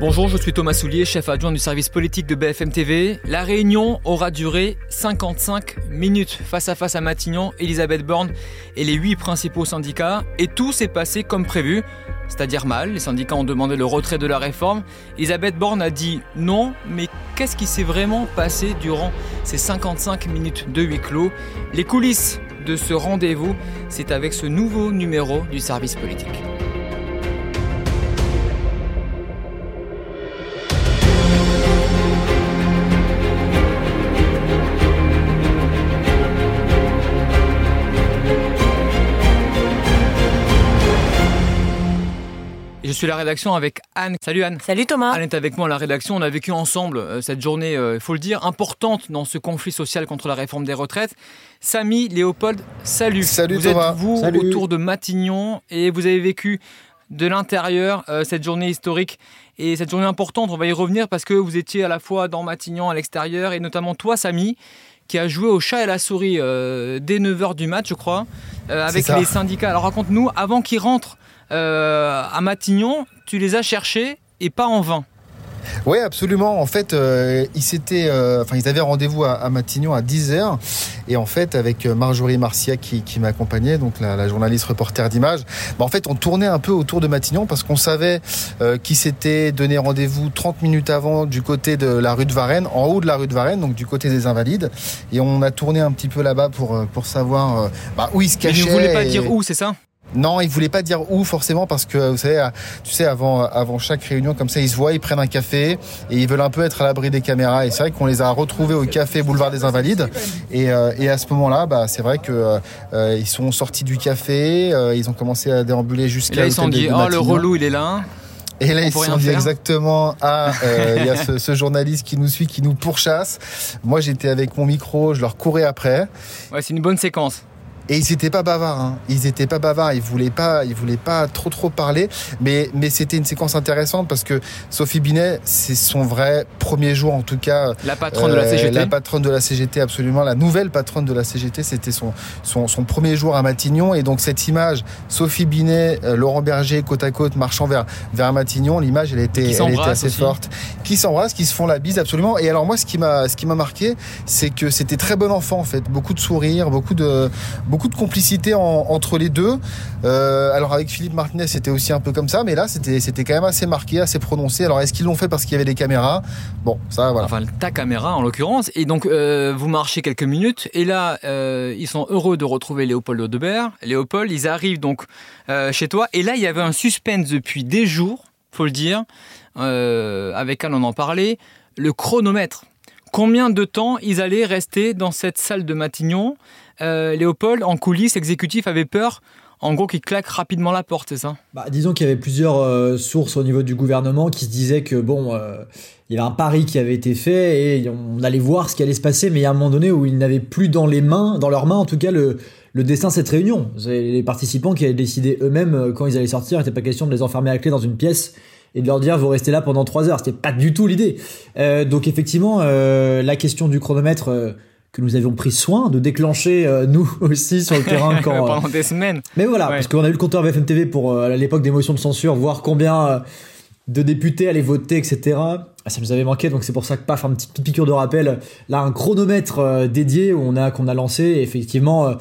Bonjour, je suis Thomas Soulier, chef adjoint du service politique de BFM TV. La réunion aura duré 55 minutes face à face à Matignon, Elisabeth Borne et les huit principaux syndicats. Et tout s'est passé comme prévu, c'est-à-dire mal. Les syndicats ont demandé le retrait de la réforme. Elisabeth Borne a dit non, mais qu'est-ce qui s'est vraiment passé durant ces 55 minutes de huis clos? Les coulisses de ce rendez-vous, c'est avec ce nouveau numéro du service politique. Suis à la rédaction avec Anne. Salut Anne. Salut Thomas. Anne est avec moi à la rédaction. On a vécu ensemble euh, cette journée, il euh, faut le dire, importante dans ce conflit social contre la réforme des retraites. Samy, Léopold, salut. Salut vous êtes vous autour de Matignon et vous avez vécu de l'intérieur euh, cette journée historique et cette journée importante. On va y revenir parce que vous étiez à la fois dans Matignon, à l'extérieur et notamment toi, Samy qui a joué au chat et la souris dès 9h du match, je crois, avec les syndicats. Alors raconte-nous, avant qu'ils rentrent euh, à Matignon, tu les as cherchés et pas en vain. Oui, absolument. En fait, euh, ils, euh, enfin, ils avaient rendez-vous à, Matignon à 10h. Et en fait, avec Marjorie Marcia qui, m'accompagnait, donc la, journaliste reporter d'image, bah, en fait, on tournait un peu autour de Matignon parce qu'on savait qu'ils s'étaient donné rendez-vous 30 minutes avant du côté de la rue de Varennes, en haut de la rue de Varennes, donc du côté des Invalides. Et on a tourné un petit peu là-bas pour, pour savoir bah, où ils se cachaient. Mais ne voulais pas dire où, c'est ça? Non, ils voulaient pas dire où forcément parce que vous savez, tu sais, avant, avant chaque réunion comme ça, ils se voient, ils prennent un café et ils veulent un peu être à l'abri des caméras. Et c'est vrai qu'on les a retrouvés au café Boulevard des Invalides. Et, euh, et à ce moment-là, bah, c'est vrai que euh, ils sont sortis du café, euh, ils ont commencé à déambuler jusqu'à. Là, ils sont dit, oh le relou, il est là. Et là, ils se sont dit exactement, ah, il y a ce, ce, journaliste qui nous suit, qui nous pourchasse. Moi, j'étais avec mon micro, je leur courais après. Ouais, c'est une bonne séquence. Et ils n'étaient pas bavards. Hein. Ils étaient pas bavards. Ils voulaient pas, ils voulaient pas trop trop parler. Mais mais c'était une séquence intéressante parce que Sophie Binet, c'est son vrai premier jour en tout cas. La patronne de la CGT. La patronne de la CGT, absolument. La nouvelle patronne de la CGT, c'était son, son, son premier jour à Matignon. Et donc cette image, Sophie Binet, euh, Laurent Berger, côte à côte, marchant vers vers Matignon, l'image, elle était, elle était assez forte. Qui s'embrassent, qui se font la bise, absolument. Et alors moi, ce qui m'a ce qui m'a marqué, c'est que c'était très bon enfant en fait, beaucoup de sourires, beaucoup de beaucoup de complicité entre les deux. Euh, alors avec Philippe Martinez, c'était aussi un peu comme ça, mais là, c'était c'était quand même assez marqué, assez prononcé. Alors est-ce qu'ils l'ont fait parce qu'il y avait des caméras? Bon, ça voilà. Enfin, ta caméra en l'occurrence. Et donc euh, vous marchez quelques minutes, et là, euh, ils sont heureux de retrouver Léopold Audebert. Léopold, ils arrivent donc chez toi, et là, il y avait un suspense depuis des jours, faut le dire. avec Anne, on en parlait. Le chronomètre combien de temps ils allaient rester dans cette salle de Matignon? Euh, Léopold, en coulisses, l'exécutif avait peur en gros, qu'il claque rapidement la porte, c'est ça? Bah, Disons qu'il y avait plusieurs euh, sources au niveau du gouvernement qui se disaient que bon, euh, il y avait un pari qui avait été fait et on allait voir ce qui allait se passer, mais il y a un moment donné où ils n'avaient plus dans les mains, dans leurs mains en tout cas, le, le destin de cette réunion. Les participants qui avaient décidé eux-mêmes quand ils allaient sortir, il n'était pas question de les enfermer à clé dans une pièce et de leur dire vous restez là pendant trois heures. C'était pas du tout l'idée. donc effectivement, la question du chronomètre que nous avions pris soin de déclencher euh, nous aussi sur le terrain quand pendant des semaines. Mais voilà, parce qu'on a eu le compteur BFM TV pour euh, à l'époque des motions de censure, voir combien euh, de députés allaient voter, etc. Ah, ça nous avait manqué, donc c'est pour ça que paf, un petit piqûre de rappel. Là, un chronomètre dédié où on a qu'on a lancé effectivement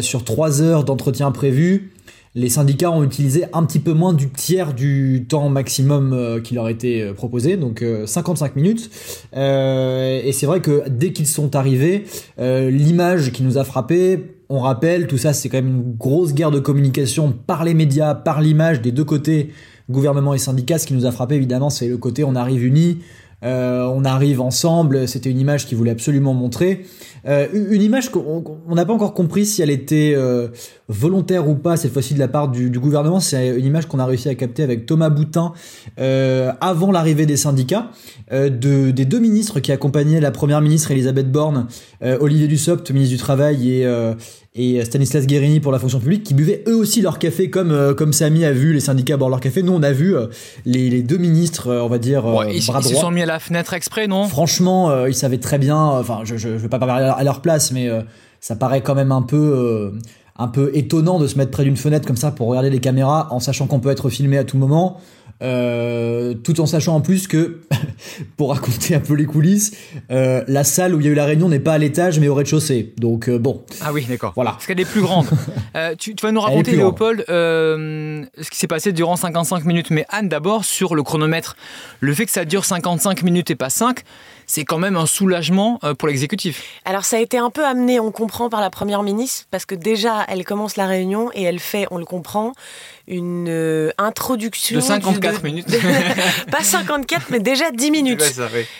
sur trois heures d'entretien prévu les syndicats ont utilisé un petit peu moins du tiers du temps maximum euh, qui leur était euh, proposé, donc 55 euh, minutes. et c'est vrai que dès qu'ils sont arrivés, l'image qui nous a frappé, on rappelle, tout ça c'est quand même une grosse guerre de communication par les médias, par l'image des deux côtés, gouvernement et syndicats. Ce qui nous a frappé évidemment, c'est le côté on arrive unis, on arrive ensemble. C'était une image qu'ils voulaient absolument montrer. Euh, une image qu'on n'a pas encore compris si elle était euh, volontaire ou pas cette fois-ci de la part du, du gouvernement. C'est une image qu'on a réussi à capter avec Thomas Boutin euh, avant l'arrivée des syndicats, euh, de, des deux ministres qui accompagnaient la première ministre Elisabeth Borne, euh, Olivier Dussopt, ministre du Travail, et, et Stanislas Guérini pour la fonction publique, qui buvaient eux aussi leur café comme comme Samy a vu les syndicats boire leur café. Nous, on a vu les, les, deux ministres, on va dire, ils, se sont mis à la fenêtre exprès, non? Franchement, ils savaient très bien. Enfin, je, je, je vais pas parler à leur place, mais euh, ça paraît quand même un peu, euh, un peu étonnant de se mettre près d'une fenêtre comme ça pour regarder les caméras en sachant qu'on peut être filmé à tout moment. Euh, tout en sachant en plus que, pour raconter un peu les coulisses, la salle où il y a eu la réunion n'est pas à l'étage mais au rez-de-chaussée. Donc bon. Ah oui, d'accord. Voilà. Parce qu'elle est plus grande. tu, tu, vas nous raconter, Léopold, ce qui s'est passé durant 55 minutes. Mais Anne, d'abord, sur le chronomètre, le fait que ça dure 55 minutes et pas 5, c'est quand même un soulagement euh, pour l'exécutif. Alors ça a été un peu amené, on comprend, par la Première ministre, parce que déjà, elle commence la réunion et elle fait, on le comprend, une euh, introduction. De 54 minutes. pas 54, mais déjà 10 minutes.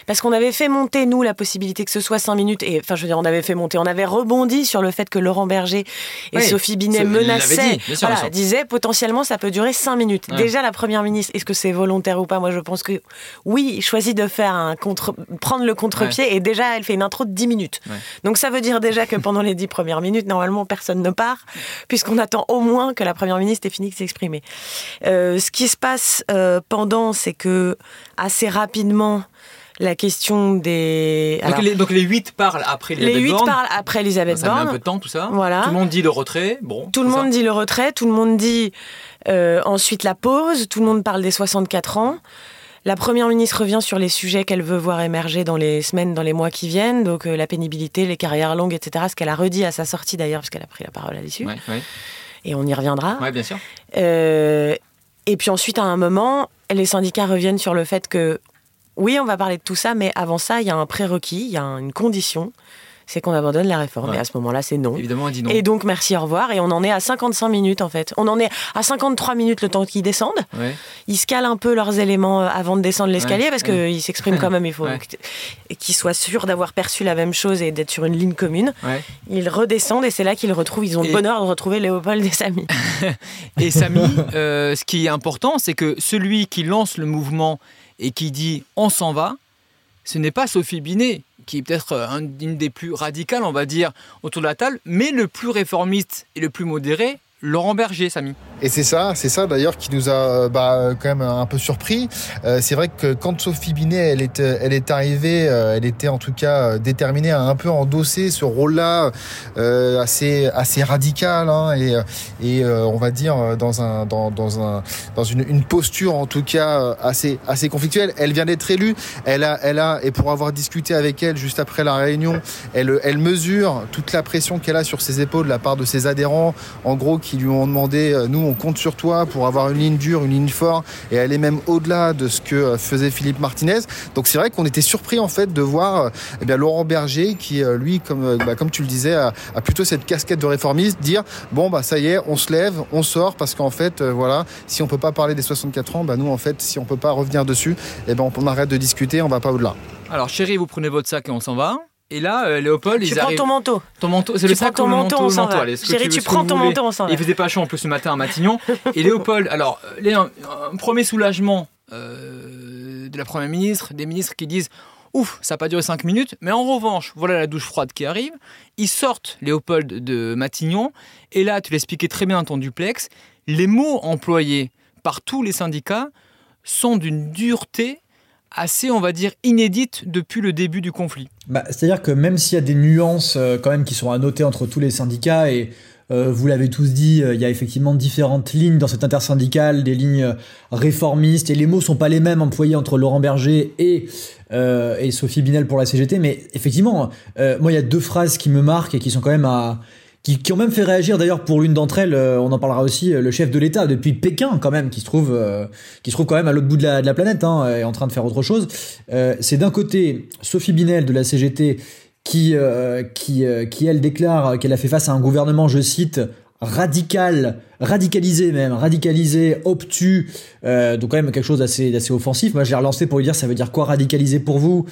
Parce qu'on avait fait monter, nous, la possibilité que ce soit 5 minutes. Et enfin, je veux dire, on avait fait monter, on avait rebondi sur le fait que Laurent Berger et Sophie Binet menaçaient, voilà, disaient potentiellement ça peut durer 5 minutes. Déjà, la première ministre, est-ce que c'est volontaire ou pas? Moi, je pense que oui, choisit de faire un contre, prendre le contre-pied et déjà, elle fait une intro de 10 minutes. Donc, ça veut dire déjà que pendant les 10 premières minutes, normalement, personne ne part, puisqu'on attend au moins que la première ministre ait fini de s'exprimer. Euh, ce qui se passe euh, pendant, c'est que assez rapidement, la question des. Donc, les, huit parlent après Elisabeth Les huit parlent après Elisabeth Borne. Ça met un peu de temps tout ça. Voilà. Tout le monde dit le retrait. Bon. Tout le monde dit le retrait. Tout le monde dit euh, ensuite la pause. Tout le monde parle des 64 ans. La première ministre revient sur les sujets qu'elle veut voir émerger dans les semaines, dans les mois qui viennent, donc la pénibilité, les carrières longues, etc. Ce qu'elle a redit à sa sortie d'ailleurs, parce qu'elle a pris la parole à l'issue. Ouais, ouais et on y reviendra. Oui, bien sûr. Euh, et puis ensuite, à un moment, les syndicats reviennent sur le fait que oui, on va parler de tout ça, mais avant ça, il y a un prérequis, il y a une condition, c'est qu'on abandonne la réforme. Et à ce moment-là, c'est non. Évidemment, on dit non. Et donc, merci, au revoir. Et on en est à 55 minutes, en fait. On en est à 53 minutes le temps qu'ils descendent. Ils se calent un peu leurs éléments euh, avant de descendre l'escalier, parce qu'ils s'expriment quand même. Il faut qu'ils soient sûrs d'avoir perçu la même chose et d'être sur une ligne commune. Ils redescendent et c'est là qu'ils retrouvent, ils ont le bonheur de retrouver Léopold et Samy. et Samy, euh, ce qui est important, c'est que celui qui lance le mouvement et qui dit on s'en va, ce n'est pas Sophie Binet qui est peut-être euh, une des plus radicales, on va dire, autour de la table, mais le plus réformiste et le plus modéré, Laurent Berger, Samy. Et c'est ça, c'est ça d'ailleurs qui nous a bah, quand même un peu surpris. Euh, c'est vrai que quand Sophie Binet, elle est, elle est arrivée, euh, elle était en tout cas déterminée à un peu endosser ce rôle-là euh, assez, assez radical hein, et, et on va dire dans un, dans, un, dans une, une posture en tout cas assez, assez conflictuelle. Elle vient d'être élue, elle a, elle a, et pour avoir discuté avec elle juste après la réunion, elle, elle mesure toute la pression qu'elle a sur ses épaules de la part de ses adhérents, en gros qui lui ont demandé, nous compte sur toi pour avoir une ligne dure, une ligne forte et aller même au-delà de ce que euh, faisait Philippe Martinez. Donc c'est vrai qu'on était surpris en fait de voir euh, eh Laurent Berger qui euh, lui, comme, bah, comme tu le disais, a, plutôt cette casquette de réformiste, dire bon bah ça y est, on se lève, on sort parce qu'en fait voilà, si on peut pas parler des 64 ans, bah nous en fait si on peut pas revenir dessus, eh ben on arrête de discuter, on va pas au-delà. Alors chérie, vous prenez votre sac et on s'en va. Et là, euh, Léopold, tu prends ton manteau. Ton manteau, c'est le sac ton manteau, on s'en va. Chérie, tu, prends ton manteau, on s'en va. Il faisait pas chaud en plus ce matin à Matignon. et Léopold, alors, un, premier soulagement euh, de la première ministre, des ministres qui disent Ouf, ça n'a pas duré 5 minutes, mais en revanche, voilà la douche froide qui arrive. Ils sortent Léopold de Matignon, et là, tu l'expliquais très bien dans ton duplex, les mots employés par tous les syndicats sont d'une dureté assez, on va dire, inédite depuis le début du conflit. Bah, C'est-à-dire que même s'il y a des nuances euh, quand même qui sont à noter entre tous les syndicats et euh, vous l'avez tous dit, euh, il y a effectivement différentes lignes dans cette intersyndicale, des lignes réformistes, et les mots sont pas les mêmes employés entre Laurent Berger et, et Sophie Binel pour la CGT, mais effectivement, moi il y a deux phrases qui me marquent et qui sont quand même à, qui, ont même fait réagir d'ailleurs pour l'une d'entre elles, euh, on en parlera aussi, euh, le chef de l'État depuis Pékin quand même, qui se trouve, euh, qui se trouve quand même à l'autre bout de la, de la planète, hein, est en train de faire autre chose. c'est d'un côté Sophie Binel de la CGT qui, qui, qui elle déclare qu'elle a fait face à un gouvernement, je cite, radical, radicalisé même, radicalisé, obtus, donc quand même quelque chose d'assez, d'assez offensif. Moi, je l'ai relancé pour lui dire, ça veut dire quoi radicaliser pour vous?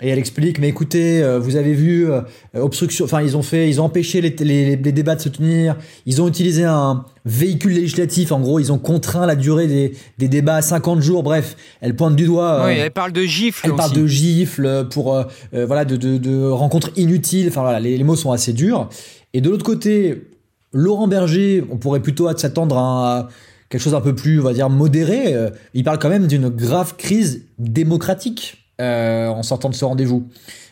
Et elle explique, mais écoutez, euh, vous avez vu, euh, obstruction, enfin ils ont fait, ils ont empêché les, les, les, débats de se tenir, ils ont utilisé un véhicule législatif, en gros ils ont contraint la durée des, des débats à 50 jours, bref, elle pointe du doigt. oui, elle parle de gifles. Elle parle de gifles pour, voilà, de, de, de, rencontres inutiles, enfin voilà, les, les mots sont assez durs. Et de l'autre côté, Laurent Berger, on pourrait plutôt s'attendre à quelque chose un peu plus, on va dire, modéré. Il parle quand même d'une grave crise démocratique euh, en sortant de ce rendez-vous.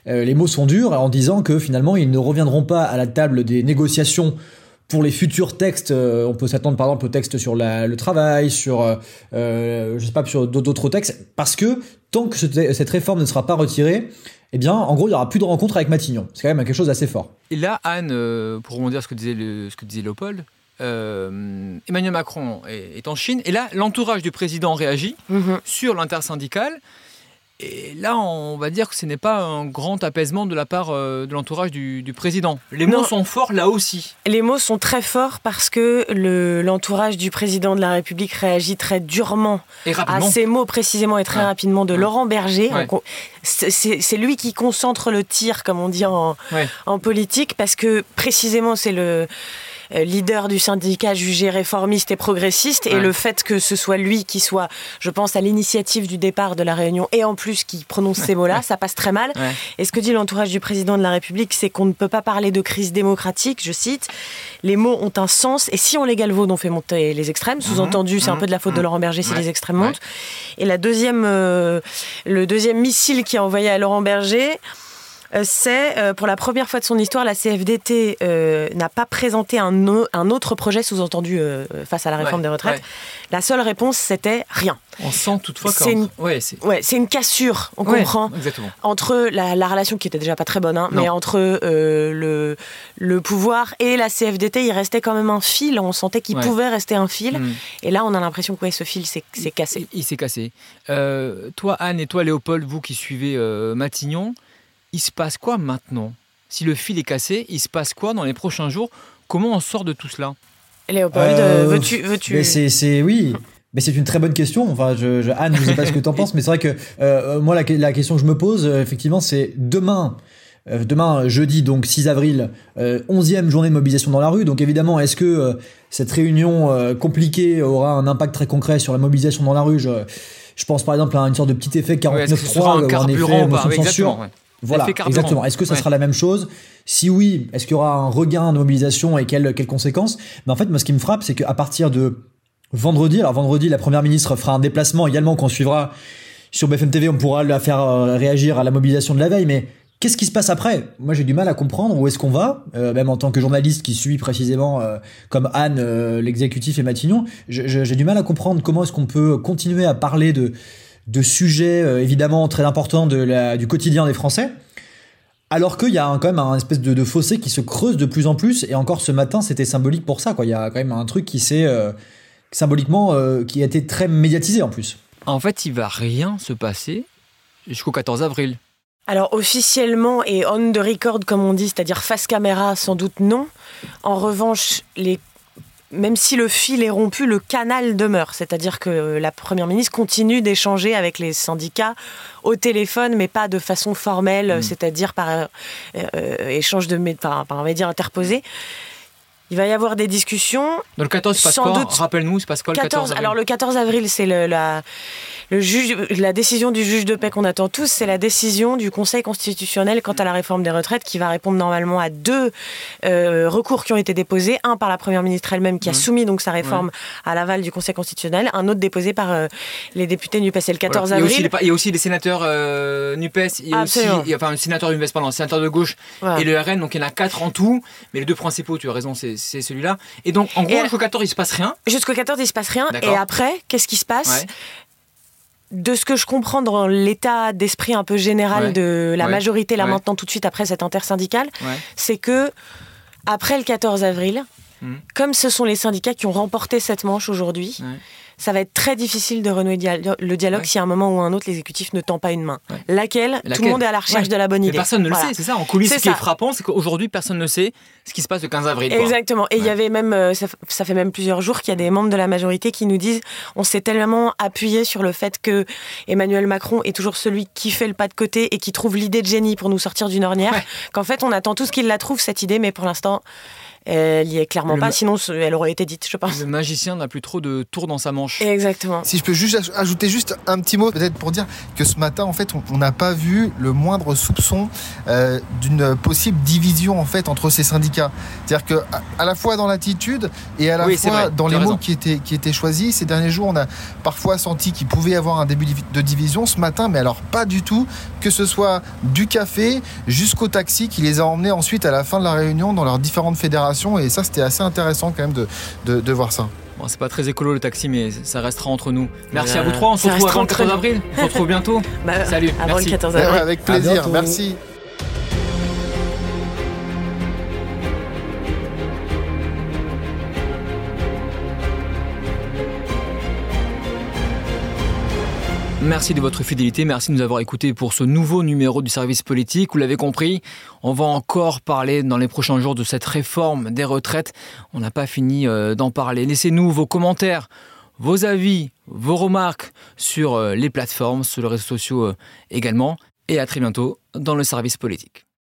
Euh, les mots sont durs en disant que finalement ils ne reviendront pas à la table des négociations pour les futurs textes, on peut s'attendre par exemple au texte sur le travail, sur, je sais pas, sur d'autres textes, parce que tant que cette réforme ne sera pas retirée, eh bien, en gros, il n'y aura plus de rencontres avec Matignon. C'est quand même quelque chose d'assez fort. Et là, Anne, euh, pour rebondir ce que disait, ce que disait Léopold, euh, Emmanuel Macron est, en Chine, et là, l'entourage du président réagit mhm. sur l'intersyndical. Et là, on va dire que ce n'est pas un grand apaisement de la part euh, de l'entourage du, président. Les mots sont forts là aussi. Les mots sont très forts parce que l'entourage du président de la République réagit très durement à ces mots précisément et très rapidement de Laurent Berger. C'est lui qui concentre le tir, comme on dit en, en politique, parce que précisément c'est le leader du syndicat jugé réformiste et progressiste, et le fait que ce soit lui qui soit, je pense, à l'initiative du départ de la réunion, et en plus qui prononce ces mots-là, ça passe très mal. Et ce que dit l'entourage du président de la République, c'est qu'on ne peut pas parler de crise démocratique, je cite, les mots ont un sens, et si on les galvaude, on fait monter les extrêmes, sous-entendu, c'est un mhm. peu de la faute de mhm. Laurent Berger si les extrêmes montent. Et la deuxième, euh, le deuxième missile qui a envoyé à Laurent Berger, euh, c'est euh, pour la première fois de son histoire, la CFDT euh, n'a pas présenté un, un autre projet sous-entendu face à la réforme des retraites. La seule réponse, c'était rien. On sent toutefois que c'est une, ouais, c'est une cassure, on comprend, entre la, relation qui était déjà pas très bonne, hein, mais entre le, le pouvoir et la CFDT, il restait quand même un fil. On sentait qu'il pouvait rester un fil. Mm. Et là, on a l'impression que ce fil s'est cassé. Il, s'est cassé. toi, Anne, et toi, Léopold, vous qui suivez Matignon, il se passe quoi maintenant? Si le fil est cassé, il se passe quoi dans les prochains jours? Comment on sort de tout cela? Léopold, euh, veux-tu, veux-tu... C'est, oui. Mais c'est une très bonne question. Enfin, je, Anne, je ne sais pas ce que tu en penses, mais c'est vrai que euh, moi, la, question que je me pose, euh, effectivement, c'est demain. demain, jeudi, donc 6 avril, 11e journée de mobilisation dans la rue. Donc évidemment, est-ce que cette réunion compliquée aura un impact très concret sur la mobilisation dans la rue? Je, je pense par exemple à une sorte de petit effet 49.3 ou un effet motion de censure. Voilà, exactement. Est-ce que ça sera la même chose? Si oui, est-ce qu'il y aura un regain de mobilisation et quelles, quelles conséquences? Mais en fait, moi, ce qui me frappe, c'est qu'à partir de vendredi, alors vendredi, la première ministre fera un déplacement également qu'on suivra sur BFM TV. On pourra la faire euh, réagir à la mobilisation de la veille, mais Qu'est-ce qui se passe après? Moi, j'ai du mal à comprendre où est-ce qu'on va, euh, même en tant que journaliste qui suit précisément, euh, comme Anne, l'exécutif et Matignon, j'ai du mal à comprendre comment est-ce qu'on peut continuer à parler de de sujets euh, évidemment très importants de la, du quotidien des Français. Alors qu'il y a quand même un espèce de, fossé qui se creuse de plus en plus, et encore ce matin c'était symbolique pour ça. Quoi. Il y a quand même un truc qui s'est euh, symboliquement euh, qui a été très médiatisé en plus. En fait, il va rien se passer jusqu'au 14 avril. Alors officiellement et on the record comme on dit, c'est-à-dire face caméra, sans doute non. En revanche, les même si le fil est rompu, le canal demeure. C'est-à-dire que la Première ministre continue d'échanger avec les syndicats au téléphone, mais pas de façon formelle, mm. c'est-à-dire par euh, euh, échange de par, par un média interposé. Il va y avoir des discussions. Le 14, c'est quoi Rappelle-nous, c'est passe quoi le 14 Alors le 14 avril, c'est la, le juge, la décision du juge de paix qu'on attend tous, c'est la décision du Conseil constitutionnel quant à la réforme des retraites qui va répondre normalement à deux euh, recours qui ont été déposés. Un par la Première ministre elle-même qui a soumis donc sa réforme à l'aval du Conseil constitutionnel, un autre déposé par euh, les députés NUPES. C'est le 14 avril. Il y, a aussi les sénateurs euh, NUPES, il y a aussi, enfin le sénateur NUPES, pardon, le sénateur de gauche et le RN, donc il y en a quatre en tout, mais les deux principaux, tu as raison, c'est celui-là. Et donc en gros, jusqu'au 14, il se passe rien. Jusqu'au 14, il se passe rien. Et après, qu'est-ce qui se passe de ce que je comprends dans l'état d'esprit un peu général de la majorité là maintenant tout de suite après cette intersyndical, c'est que après le 14 avril, mmh. comme ce sont les syndicats qui ont remporté cette manche aujourd'hui, ça va être très difficile de renouer le dialogue si à un moment ou à un autre l'exécutif ne tend pas une main. Laquelle, Tout le monde est à la recherche de la bonne idée. personne ne le sait, c'est ça. En coulisses, ce qui est frappant, c'est qu'aujourd'hui, personne ne sait ce qui se passe le 15 avril. Exactement. Et il y avait même, euh, ça, fait même plusieurs jours qu'il y a des membres de la majorité qui nous disent on s'est tellement appuyé sur le fait que Emmanuel Macron est toujours celui qui fait le pas de côté et qui trouve l'idée de génie pour nous sortir d'une ornière, qu'en fait, on attend tous qu'il la trouve, cette idée, mais pour l'instant, elle y est clairement pas, sinon elle aurait été dite, je pense. Le magicien n'a plus trop de tours dans sa manche. Exactement. Si je peux juste ajouter juste un petit mot, peut-être pour dire que ce matin, en fait, on n'a pas vu le moindre soupçon euh, d'une possible division en fait entre ces syndicats. C'est-à-dire que à la fois dans l'attitude et à la fois dans les mots qui étaient qui étaient choisis. Ces derniers jours, on a parfois senti qu'il pouvait y avoir un début de division. Ce matin, mais alors pas du tout. Que ce soit du café jusqu'au taxi qui les a emmenés ensuite à la fin de la réunion dans leurs différentes fédérations génération. Et ça, c'était assez intéressant quand même de, de, voir ça. Bon, c'est pas très écolo le taxi, mais ça restera entre nous. Merci à vous trois. On se retrouve avant le 14 avril. On se retrouve bientôt. Bah, Salut. Avant le 14 avril. avec plaisir. Merci. Merci de votre fidélité, merci de nous avoir écoutés pour ce nouveau numéro du service politique. Vous l'avez compris, on va encore parler dans les prochains jours de cette réforme des retraites. On n'a pas fini euh, d'en parler. Laissez-nous vos commentaires, vos avis, vos remarques sur euh, les plateformes, sur les réseaux sociaux euh, également. Et à très bientôt dans le service politique.